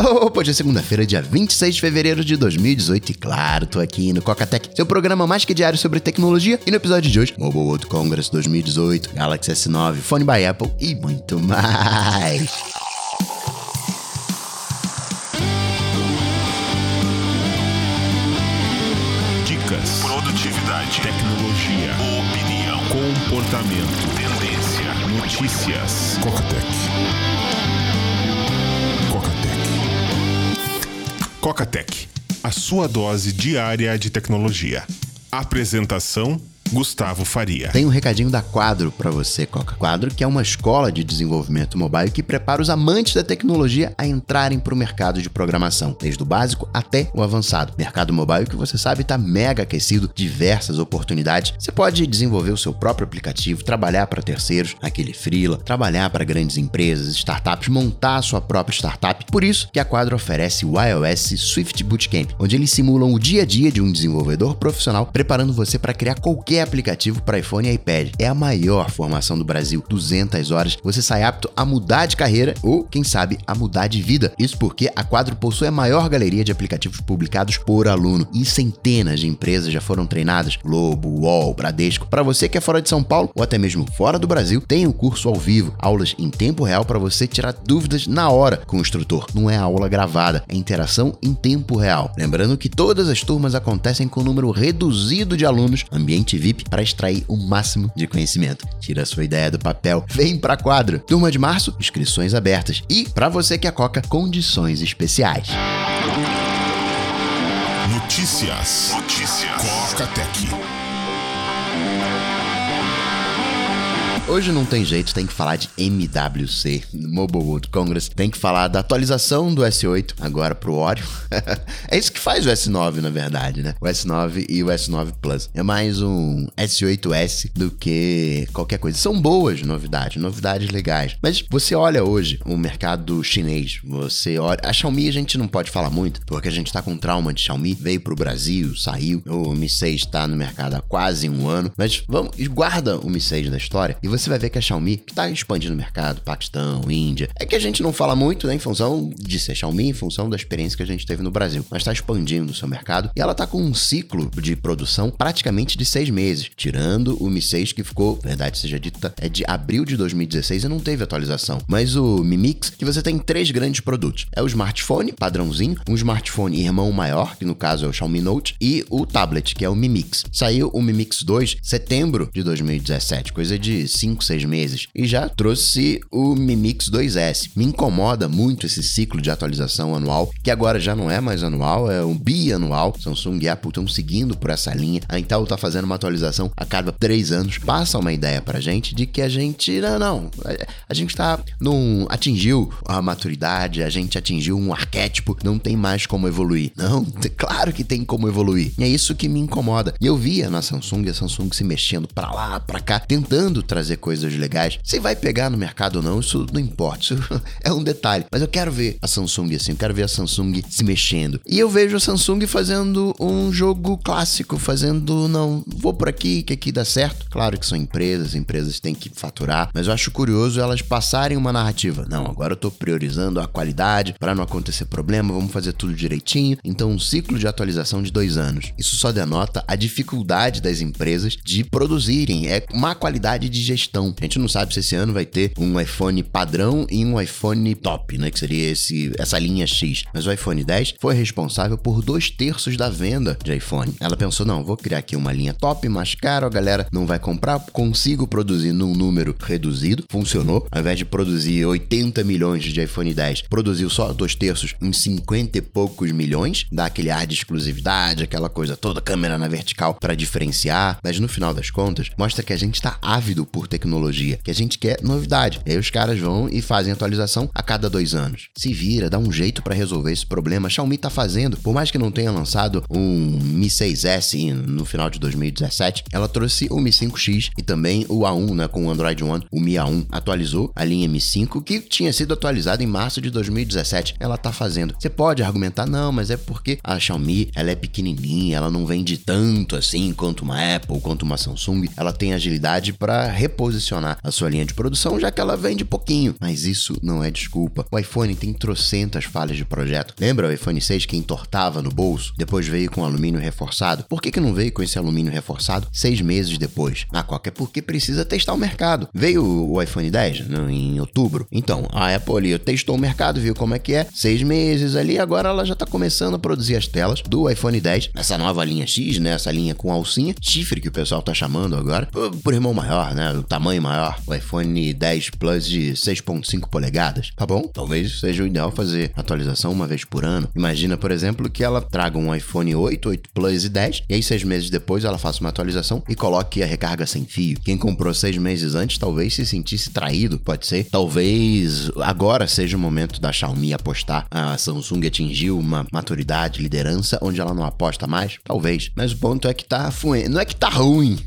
Opa, hoje é segunda-feira, dia 26 de fevereiro de 2018 e claro, tô aqui no Cocatec, seu programa mais que diário sobre tecnologia e no episódio de hoje, Mobile World Congress 2018, Galaxy S9, Phone by Apple e muito mais. Dicas, produtividade, tecnologia, opinião, comportamento, tendência, notícias. Cocatec. Cocatec, a sua dose diária de tecnologia. Apresentação Gustavo Faria. Tem um recadinho da Quadro para você, Coca. Quadro, que é uma escola de desenvolvimento mobile que prepara os amantes da tecnologia a entrarem para o mercado de programação, desde o básico até o avançado. Mercado mobile que você sabe está mega aquecido, diversas oportunidades. Você pode desenvolver o seu próprio aplicativo, trabalhar para terceiros, aquele freela, trabalhar para grandes empresas, startups, montar a sua própria startup. Por isso que a Quadro oferece o iOS Swift Bootcamp, onde eles simulam o dia a dia de um desenvolvedor profissional, preparando você para criar qualquer aplicativo para iPhone e iPad. É a maior formação do Brasil, 200 horas. Você sai apto a mudar de carreira ou, quem sabe, a mudar de vida. Isso porque a Quadro possui a maior galeria de aplicativos publicados por aluno e centenas de empresas já foram treinadas. Globo, UOL, Bradesco. Para você que é fora de São Paulo ou até mesmo fora do Brasil, tem o um curso ao vivo, aulas em tempo real para você tirar dúvidas na hora com o instrutor. Não é aula gravada, é interação em tempo real. Lembrando que todas as turmas acontecem com um número reduzido de alunos, ambiente VIP para extrair o máximo de conhecimento. Tira a sua ideia do papel, vem para quadro. Turma de março, inscrições abertas. E para você que é Coca, condições especiais. Notícias. Notícias. Coca Tech. Hoje não tem jeito, tem que falar de MWC, Mobile World Congress, tem que falar da atualização do S8 agora pro Oreo. é isso que faz o S9, na verdade, né? O S9 e o S9 Plus. É mais um S8S do que qualquer coisa. São boas novidades, novidades legais. Mas você olha hoje o mercado chinês, você olha. A Xiaomi a gente não pode falar muito, porque a gente tá com trauma de Xiaomi, veio pro Brasil, saiu. O Mi 6 tá no mercado há quase um ano. Mas vamos, guarda o Mi 6 da história e você você vai ver que a Xiaomi está expandindo o mercado, Paquistão, Índia. É que a gente não fala muito, né, em função de ser Xiaomi, em função da experiência que a gente teve no Brasil, mas está expandindo o seu mercado e ela está com um ciclo de produção praticamente de seis meses, tirando o Mi 6 que ficou, verdade seja dita, é de abril de 2016 e não teve atualização. Mas o Mi Mix, que você tem três grandes produtos: é o smartphone padrãozinho, um smartphone irmão maior, que no caso é o Xiaomi Note, e o tablet, que é o Mi Mix. Saiu o Mi Mix 2 setembro de 2017, coisa de 5 5, 6 meses e já trouxe o Mi Mix 2S. Me incomoda muito esse ciclo de atualização anual, que agora já não é mais anual, é um bianual. Samsung e Apple estão seguindo por essa linha. A Intel está fazendo uma atualização a cada 3 anos. Passa uma ideia pra gente de que a gente, não, não, a gente está num atingiu a maturidade, a gente atingiu um arquétipo, não tem mais como evoluir. Não, claro que tem como evoluir. E é isso que me incomoda. E eu via na Samsung a Samsung se mexendo para lá, para cá, tentando trazer coisas legais. Se vai pegar no mercado ou não, isso não importa. Isso é um detalhe. Mas eu quero ver a Samsung assim, eu quero ver a Samsung se mexendo. E eu vejo a Samsung fazendo um jogo clássico, fazendo, não, vou por aqui, que aqui dá certo. Claro que são empresas, empresas têm que faturar, mas eu acho curioso elas passarem uma narrativa. Não, agora eu tô priorizando a qualidade para não acontecer problema, vamos fazer tudo direitinho. Então, um ciclo de atualização de dois anos. Isso só denota a dificuldade das empresas de produzirem, é má qualidade de gestão A gente não sabe se esse ano vai ter um iPhone padrão e um iPhone top, né? Que seria esse, essa linha X. Mas o iPhone 10 foi responsável por dois terços da venda de iPhone. Ela pensou: não, vou criar aqui uma linha top, mais caro, a galera não vai comprar, consigo produzir num número reduzido. Funcionou. Ao invés de produzir 80 milhões de iPhone 10, produziu só dois terços em 50 e poucos milhões. Dá aquele ar de exclusividade, aquela coisa toda, câmera na vertical para diferenciar. Mas no final das contas, mostra que a gente está ávido por tecnologia, que a gente quer novidade. E aí os caras vão e fazem atualização a cada dois anos. Se vira, dá um jeito para resolver esse problema. A Xiaomi tá fazendo, por mais que não tenha lançado um Mi 6S no final de 2017, ela trouxe o Mi 5X e também o A1, né, com o Android One, o Mi A1 atualizou a linha Mi 5 que tinha sido atualizada em março de 2017. Ela tá fazendo. Você pode argumentar não, mas é porque a Xiaomi, ela é pequenininha, ela não vende tanto assim quanto uma Apple, quanto uma Samsung. Ela tem agilidade para reposicionar a sua linha de produção, já que ela vende pouquinho. Mas isso não é desculpa. O iPhone tem trocentas falhas de projeto. Lembra o iPhone 6 que entortava no bolso? Depois veio com alumínio reforçado. Por que, que não veio com esse alumínio reforçado seis meses depois? Na Coca é porque precisa testar o mercado. Veio o iPhone 10 no, em outubro. Então, a Apple ali testou o mercado, viu como é que é. Seis meses ali, agora ela já tá começando a produzir as telas do iPhone 10, essa nova linha X, né? Essa linha com alcinha, chifre que o pessoal tá chamando agora, por irmão maior, né? Tamanho maior. O iPhone 10 Plus de 6.5 polegadas. Tá bom? Talvez seja o ideal fazer atualização uma vez por ano. Imagina, por exemplo, que ela traga um iPhone 8, 8 Plus e 10, e aí seis meses depois ela faça uma atualização e coloque a recarga sem fio. Quem comprou seis meses antes talvez se sentisse traído, pode ser. Talvez agora seja o momento da Xiaomi apostar. A Samsung atingiu uma maturidade, liderança, onde ela não aposta mais? Talvez. Mas o ponto é que tá. Não é que tá ruim.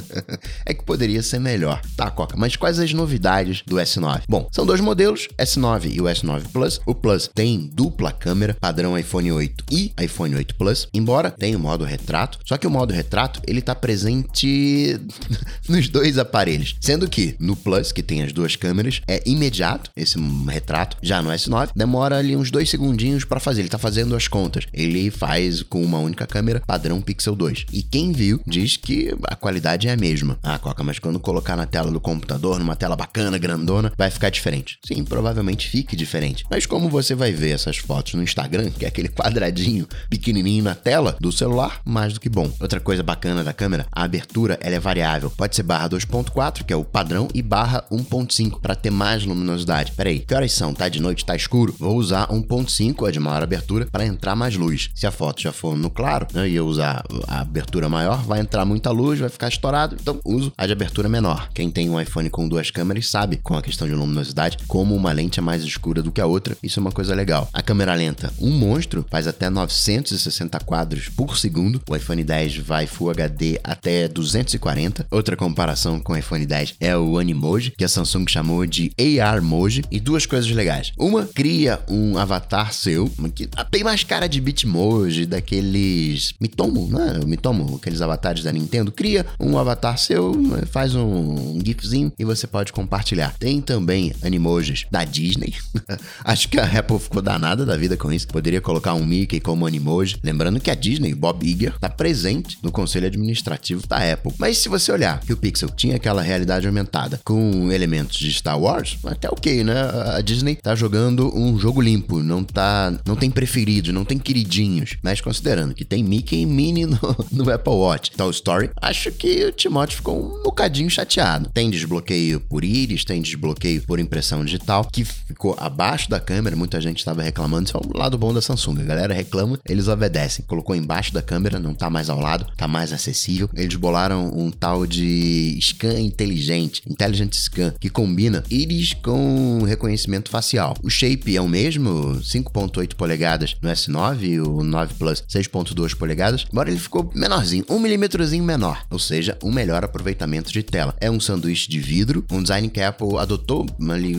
é que poderia ser melhor. Tá, Coca. Mas quais as novidades do S9? Bom, são dois modelos, S9 e o S9 Plus. O Plus tem dupla câmera, padrão iPhone 8 e iPhone 8 Plus, embora tenha o modo retrato. Só que o modo retrato, ele tá presente nos dois aparelhos. Sendo que no Plus, que tem as duas câmeras, é imediato esse retrato. Já no S9, demora ali uns dois segundinhos para fazer. Ele tá fazendo as contas. Ele faz com uma única câmera, padrão Pixel 2. E quem viu diz que a qualidade é a mesma. Ah, Coca, mas quando colocar na tela do computador, numa tela bacana, grandona, vai ficar diferente. Sim, provavelmente fique diferente. Mas como você vai ver essas fotos no Instagram, que é aquele quadradinho pequenininho na tela do celular, mais do que bom. Outra coisa bacana da câmera, a abertura ela é variável. Pode ser barra 2.4, que é o padrão, e barra 1.5 para ter mais luminosidade. Peraí, que horas são? Tá de noite, tá escuro? Vou usar 1.5, é de maior abertura, para entrar mais luz. Se a foto já for no claro, né, e eu usar a abertura maior, vai entrar muita luz, vai ficar estourado, então uso a de abertura menor. Quem tem um iPhone com duas câmeras sabe, com a questão de luminosidade, como uma lente é mais escura do que a outra. Isso é uma coisa legal. A câmera lenta, um monstro, faz até 960 quadros por segundo. O iPhone 10 vai Full HD até 240. Outra comparação com o iPhone 10 é o Animoji, que a Samsung chamou de AR Moji. E duas coisas legais. Uma, cria um avatar seu, que tem mais cara de Bitmoji, daqueles Mitomo, né? Mitomo, aqueles avatares da Nintendo. Cria um avatar seu, faz um gifzinho e você pode compartilhar. Tem também animojis da Disney. Acho que a Apple ficou danada da vida com isso. Poderia colocar um Mickey como animoji. Lembrando que a Disney, Bob Iger, está presente no conselho administrativo da Apple. Mas se você olhar que o Pixel tinha aquela realidade aumentada com elementos de Star Wars, até ok, né? A Disney tá jogando um jogo limpo, não tá, não tem preferidos, não tem queridinhos. Mas considerando que tem Mickey e Minnie no, no Apple Watch, Toy Story, acho que o Timóteo ficou um bocadinho chateado. Tem desbloqueio por íris, tem desbloqueio por impressão digital, que ficou abaixo da câmera, muita gente estava reclamando, isso é o lado bom da Samsung. A galera reclama, eles obedecem. Colocou embaixo da câmera, não tá mais ao lado, tá mais acessível. Eles bolaram um tal de scan inteligente, Intelligent Scan, que combina íris com reconhecimento facial. O shape é o mesmo, 5.8 polegadas no S9 e o 9 Plus 6.2 polegadas, embora ele ficou menorzinho, um milímetrozinho menor, ou seja, um melhor aproveitamento de tela. É um sanduíche de vidro, um design que a Apple adotou ali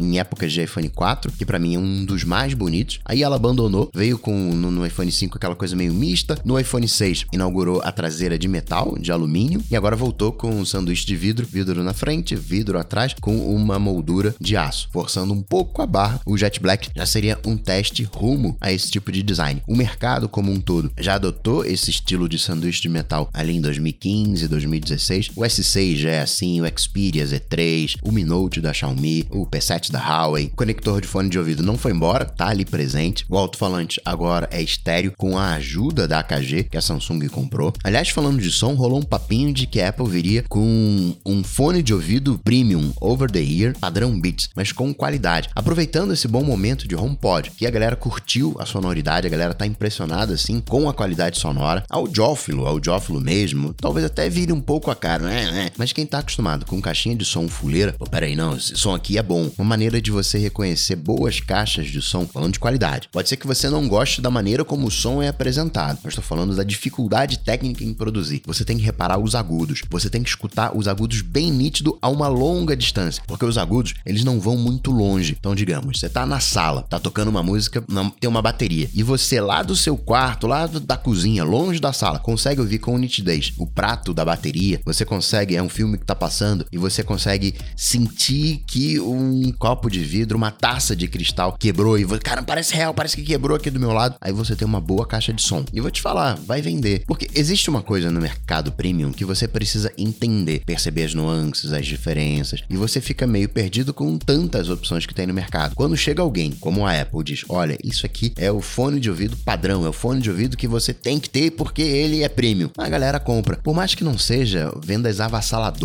em épocas de iPhone 4, que para mim é um dos mais bonitos. Aí ela abandonou, veio com no, no iPhone 5 aquela coisa meio mista. No iPhone 6 inaugurou a traseira de metal, de alumínio, e agora voltou com um sanduíche de vidro, vidro na frente, vidro atrás, com uma moldura de aço, forçando um pouco a barra. O Jet Black já seria um teste rumo a esse tipo de design. O mercado como um todo já adotou esse estilo de sanduíche de metal ali em 2015, 2016. O S6 já é assim, o Xperia Z3, o Mi Note da Xiaomi, o P7 da Huawei. O conector de fone de ouvido não foi embora, tá ali presente. O alto-falante agora é estéreo com a ajuda da AKG que a Samsung comprou. Aliás, falando de som, rolou um papinho de que a Apple viria com um fone de ouvido premium over the ear padrão Beats, mas com qualidade. Aproveitando esse bom momento de HomePod, que a galera curtiu a sonoridade, a galera tá impressionada assim com a qualidade sonora. Audiófilo, audiófilo mesmo, talvez até vire um pouco a cara, né? né? Mas quem tá acostumado com caixinha de som fuleira, pô, peraí, não, esse som aqui é bom. Uma maneira de você reconhecer boas caixas de som falando de qualidade. Pode ser que você não goste da maneira como o som é apresentado, mas estou falando da dificuldade técnica em produzir. Você tem que reparar os agudos, você tem que escutar os agudos bem nítido a uma longa distância, porque os agudos, eles não vão muito longe. Então, digamos, você tá na sala, tá tocando uma música, tem uma bateria, e você lá do seu quarto, lá da cozinha, longe da sala, consegue ouvir com nitidez o prato da bateria, você consegue, é um filme filme que tá passando e você consegue sentir que um copo de vidro, uma taça de cristal quebrou e você, cara, parece real, parece que quebrou aqui do meu lado. Aí você tem uma boa caixa de som. E vou te falar, vai vender. Porque existe uma coisa no mercado premium que você precisa entender, perceber as nuances, as diferenças, e você fica meio perdido com tantas opções que tem no mercado. Quando chega alguém, como a Apple, diz: Olha, isso aqui é o fone de ouvido padrão, é o fone de ouvido que você tem que ter porque ele é premium. A galera compra. Por mais que não seja vendas avassaladoras,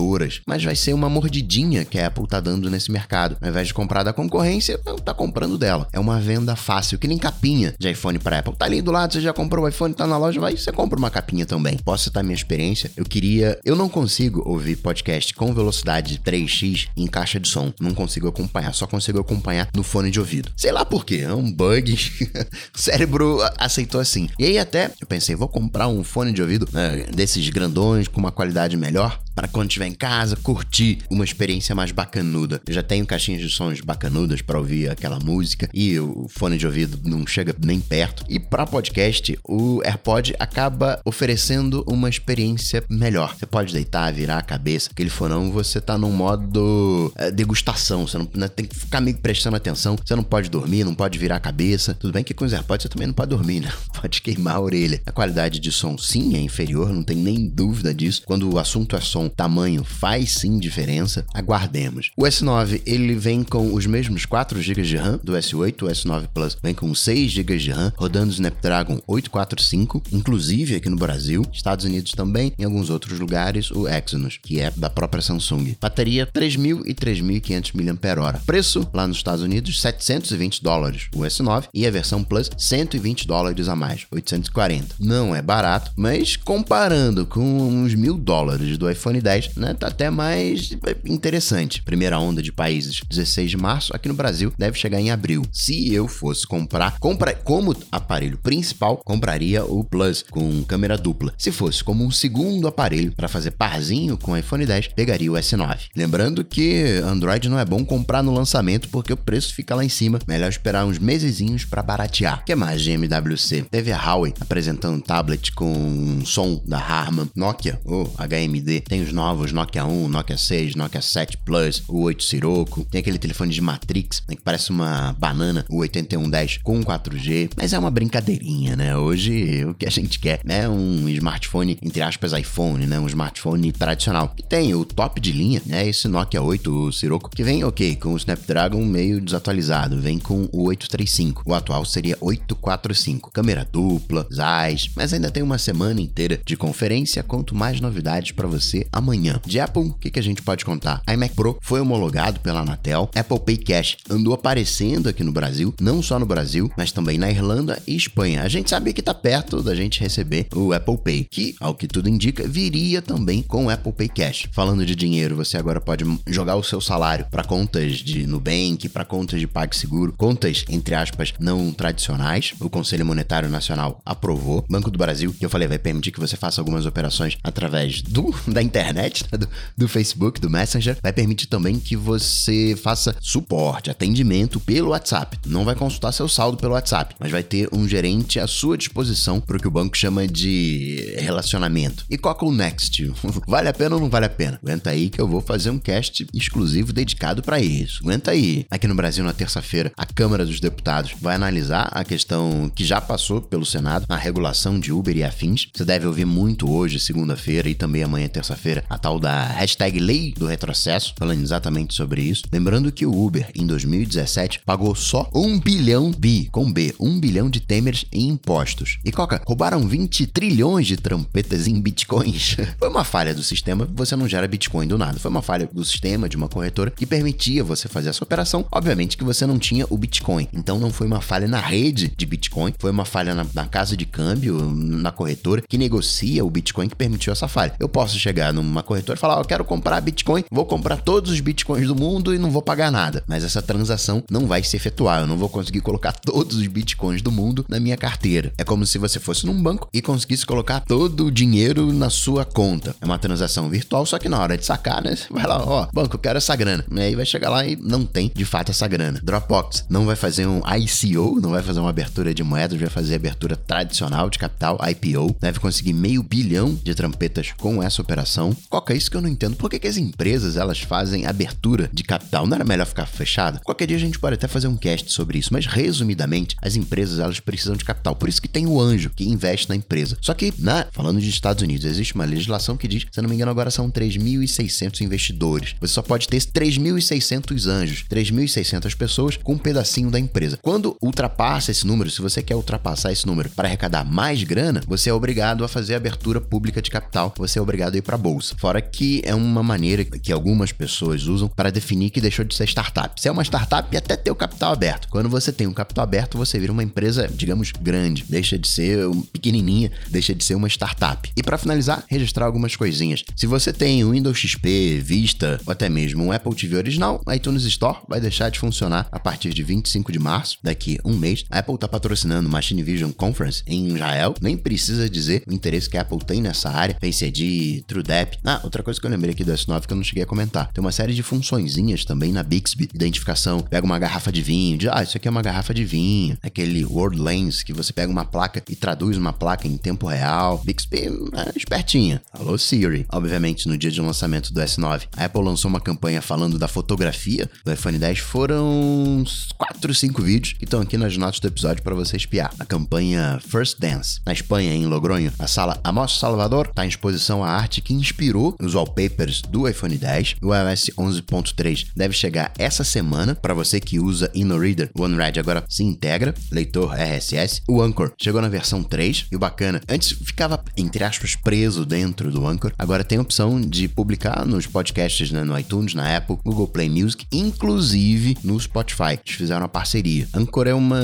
mas vai ser uma mordidinha que a Apple tá dando nesse mercado. Ao invés de comprar da concorrência, tá comprando dela. É uma venda fácil, que nem capinha de iPhone para Apple. Tá ali do lado, você já comprou o iPhone, tá na loja, vai, você compra uma capinha também. Posso citar minha experiência? Eu queria. Eu não consigo ouvir podcast com velocidade 3x em caixa de som. Não consigo acompanhar, só consigo acompanhar no fone de ouvido. Sei lá por quê, é um bug. o cérebro aceitou assim. E aí até eu pensei, vou comprar um fone de ouvido né, desses grandões com uma qualidade melhor para quando estiver em casa curtir uma experiência mais bacanuda. Eu já tenho caixinhas de sons bacanudas para ouvir aquela música e o fone de ouvido não chega nem perto. E para podcast, o AirPod acaba oferecendo uma experiência melhor. Você pode deitar, virar a cabeça, aquele fonão você tá num modo é, degustação, você não, não, tem que ficar meio prestando atenção, você não pode dormir, não pode virar a cabeça. Tudo bem que com os AirPods você também não pode dormir, né? Pode queimar a orelha. A qualidade de som sim é inferior, não tem nem dúvida disso. Quando o assunto é som, tamanho faz sim diferença. Aguardemos. O S9 ele vem com os mesmos 4 GB de RAM do S8, o S9 Plus vem com 6 GB de RAM, rodando Snapdragon 845, inclusive aqui no Brasil, Estados Unidos também, em alguns outros lugares, o Exynos, que é da própria Samsung. Bateria 3.000 e 3.500 mAh. Preço lá nos Estados Unidos 720 dólares o S9 e a versão Plus 120 dólares a mais, 840. Não é barato, mas comparando com uns mil dólares do iPhone 10, né, tá até mais interessante. Primeira onda de países 16 de março, aqui no Brasil deve chegar em abril. Se eu fosse comprar, compra como aparelho principal, compraria o Plus com câmera dupla. Se fosse como um segundo aparelho para fazer parzinho com o iPhone 10, pegaria o S9. Lembrando que Android não é bom comprar no lançamento porque o preço fica lá em cima. Melhor esperar uns mesezinhos para baratear. Que mais de MWC? Teve a Huawei apresentando um tablet com um som da Harman, Nokia, ou HMD. Tem os novos Nokia 1, Nokia 6, Nokia 7 Plus, o 8 Sirocco. Tem aquele telefone de Matrix, né, que parece uma banana, o 8110 com 4G. Mas é uma brincadeirinha, né? Hoje o que a gente quer é um smartphone, entre aspas, iPhone, né? Um smartphone tradicional. Que tem o top de linha, né? Esse Nokia 8, o Sirocco, que vem, ok, com o Snapdragon meio desatualizado, vem com o 835. O atual seria 845. Câmera dupla, ZAIS, mas ainda tem uma semana inteira de conferência. Conto mais novidades para você amanhã. De Apple, o que, que a gente pode contar? A iMac Pro foi homologado pela Anatel. Apple Pay Cash andou aparecendo aqui no Brasil, não só no Brasil, mas também na Irlanda e Espanha. A gente sabia que tá perto da gente receber o Apple Pay, que, ao que tudo indica, viria também com o Apple Pay Cash. Falando de dinheiro, você agora pode jogar o seu salário para contas de Nubank, para contas de PagSeguro, contas entre aspas não tradicionais. O Conselho Monetário Nacional aprovou. Banco do Brasil, que eu falei, vai permitir que você faça algumas operações através do da internet, né? do, do Facebook, do Messenger. Vai permitir também que você faça suporte, atendimento pelo WhatsApp. Não vai consultar seu saldo pelo WhatsApp, mas vai ter um gerente à sua disposição para o que o banco chama de relacionamento. E qual é Next? vale a pena ou não vale a pena? Aguenta aí que eu vou fazer um cast exclusivo dedicado para isso. Aguenta aí. Aqui no Brasil, na terça-feira, a Câmara dos Deputados vai analisar a questão que já passou pelo Senado, a regulação de Uber e afins. Você deve ouvir muito hoje, segunda-feira, e também amanhã, terça-feira, a tal da hashtag Lei do Retrocesso, falando exatamente sobre isso. Lembrando que o Uber, em 2017, pagou só um bilhão bi, com B, um bilhão de temers em impostos. E Coca, roubaram 20 trilhões de trampetas em bitcoins. Foi uma falha do sistema, você não gera bitcoin do nada. Foi uma falha do sistema de uma corretora que permitia você fazer essa operação. Obviamente que você não tinha o bitcoin. Então não foi uma falha na rede de bitcoin, foi uma falha na, na casa de câmbio, na corretora que negocia o bitcoin que permitiu essa falha. Eu posso chegar numa corretora e falar: oh, eu quero comprar bitcoin, vou comprar todos os bitcoins do mundo e não vou pagar nada. Mas essa transação não vai se efetuar. Eu não vou conseguir colocar todos os bitcoins do mundo na minha carteira. É como se você fosse num banco e conseguisse colocar todo o dinheiro na sua conta. É uma transação virtual, só que na hora de sacar, né? Você vai lá, ó, oh, banco, eu quero essa grana. E aí vai chegar lá e não tem de fato essa grana. Dropbox não vai fazer um ICO, não vai fazer uma abertura de moedas, vai fazer abertura tradicional de capital, IPO. Deve conseguir meio bilhão de trampetas com essa operação não. Que é isso que eu não entendo? Por que, que as empresas elas fazem abertura de capital? Não era melhor ficar fechado? Qualquer dia a gente pode até fazer um cast sobre isso, mas resumidamente, as empresas elas precisam de capital. Por isso que tem o anjo que investe na empresa. Só que, né, falando de Estados Unidos, existe uma legislação que diz, se não me engano, agora são 3.600 investidores. Você só pode ter 3.600 anjos, 3.600 pessoas com um pedacinho da empresa. Quando ultrapassa esse número, se você quer ultrapassar esse número para arrecadar mais grana, você é obrigado a fazer abertura pública de capital, você é obrigado a ir para a Fora que é uma maneira que algumas pessoas usam para definir que deixou de ser startup. Se é uma startup, até ter o capital aberto. Quando você tem um capital aberto, você vira uma empresa, digamos, grande, deixa de ser pequenininha, deixa de ser uma startup. E para finalizar, registrar algumas coisinhas. Se você tem o Windows XP, Vista ou até mesmo um Apple TV original, a iTunes Store vai deixar de funcionar a partir de 25 de março, daqui um mês. A Apple está patrocinando Machine Vision Conference em Israel. Nem precisa dizer o interesse que a Apple tem nessa área. Face ID, TrueDep. Ah, outra coisa que eu lembrei aqui do S9 que eu não cheguei a comentar. Tem uma série de funçõezinhas também na Bixby. Identificação. Pega uma garrafa de vinho. De, ah, isso aqui é uma garrafa de vinho. Aquele Word Lens que você pega uma placa e traduz uma placa em tempo real. Bixby é espertinha. Alô Siri. Obviamente, no dia de lançamento do S9, a Apple lançou uma campanha falando da fotografia do iPhone 10. Foram 4, 5 vídeos que estão aqui nas notas do episódio para você espiar. A campanha First Dance. Na Espanha, em Logronho, a sala Amos Salvador está em exposição a arte que inspirou os wallpapers do iPhone 10. O iOS 11.3 deve chegar essa semana para você que usa InnoReader. O OneRed agora se integra, leitor RSS. O Anchor chegou na versão 3 e o bacana, antes ficava entre aspas preso dentro do Anchor. Agora tem a opção de publicar nos podcasts né, no iTunes, na Apple, Google Play Music, inclusive no Spotify. Eles fizeram uma parceria. Anchor é uma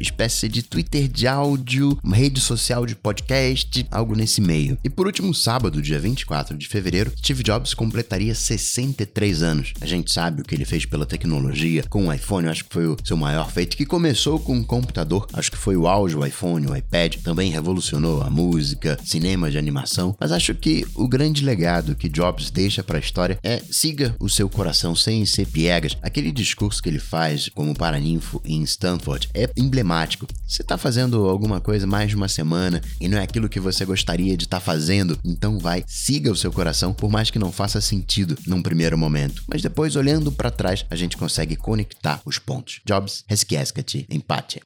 espécie de Twitter de áudio, uma rede social de podcast, algo nesse meio. E por último, sábado, dia 24 de fevereiro, Steve Jobs completaria 63 anos. A gente sabe o que ele fez pela tecnologia com o iPhone, acho que foi o seu maior feito, que começou com um computador, acho que foi o auge, o iPhone, o iPad, também revolucionou a música, cinema de animação, mas acho que o grande legado que Jobs deixa para a história é siga o seu coração sem ser piegas. Aquele discurso que ele faz como paraninfo em Stanford é emblemático. Você está fazendo alguma coisa mais de uma semana e não é aquilo que você gostaria de estar tá fazendo, então vai, siga o seu coração, por mais que não faça sentido num primeiro momento. Mas depois, olhando para trás, a gente consegue conectar os pontos. Jobs, resquiesca-te, empate.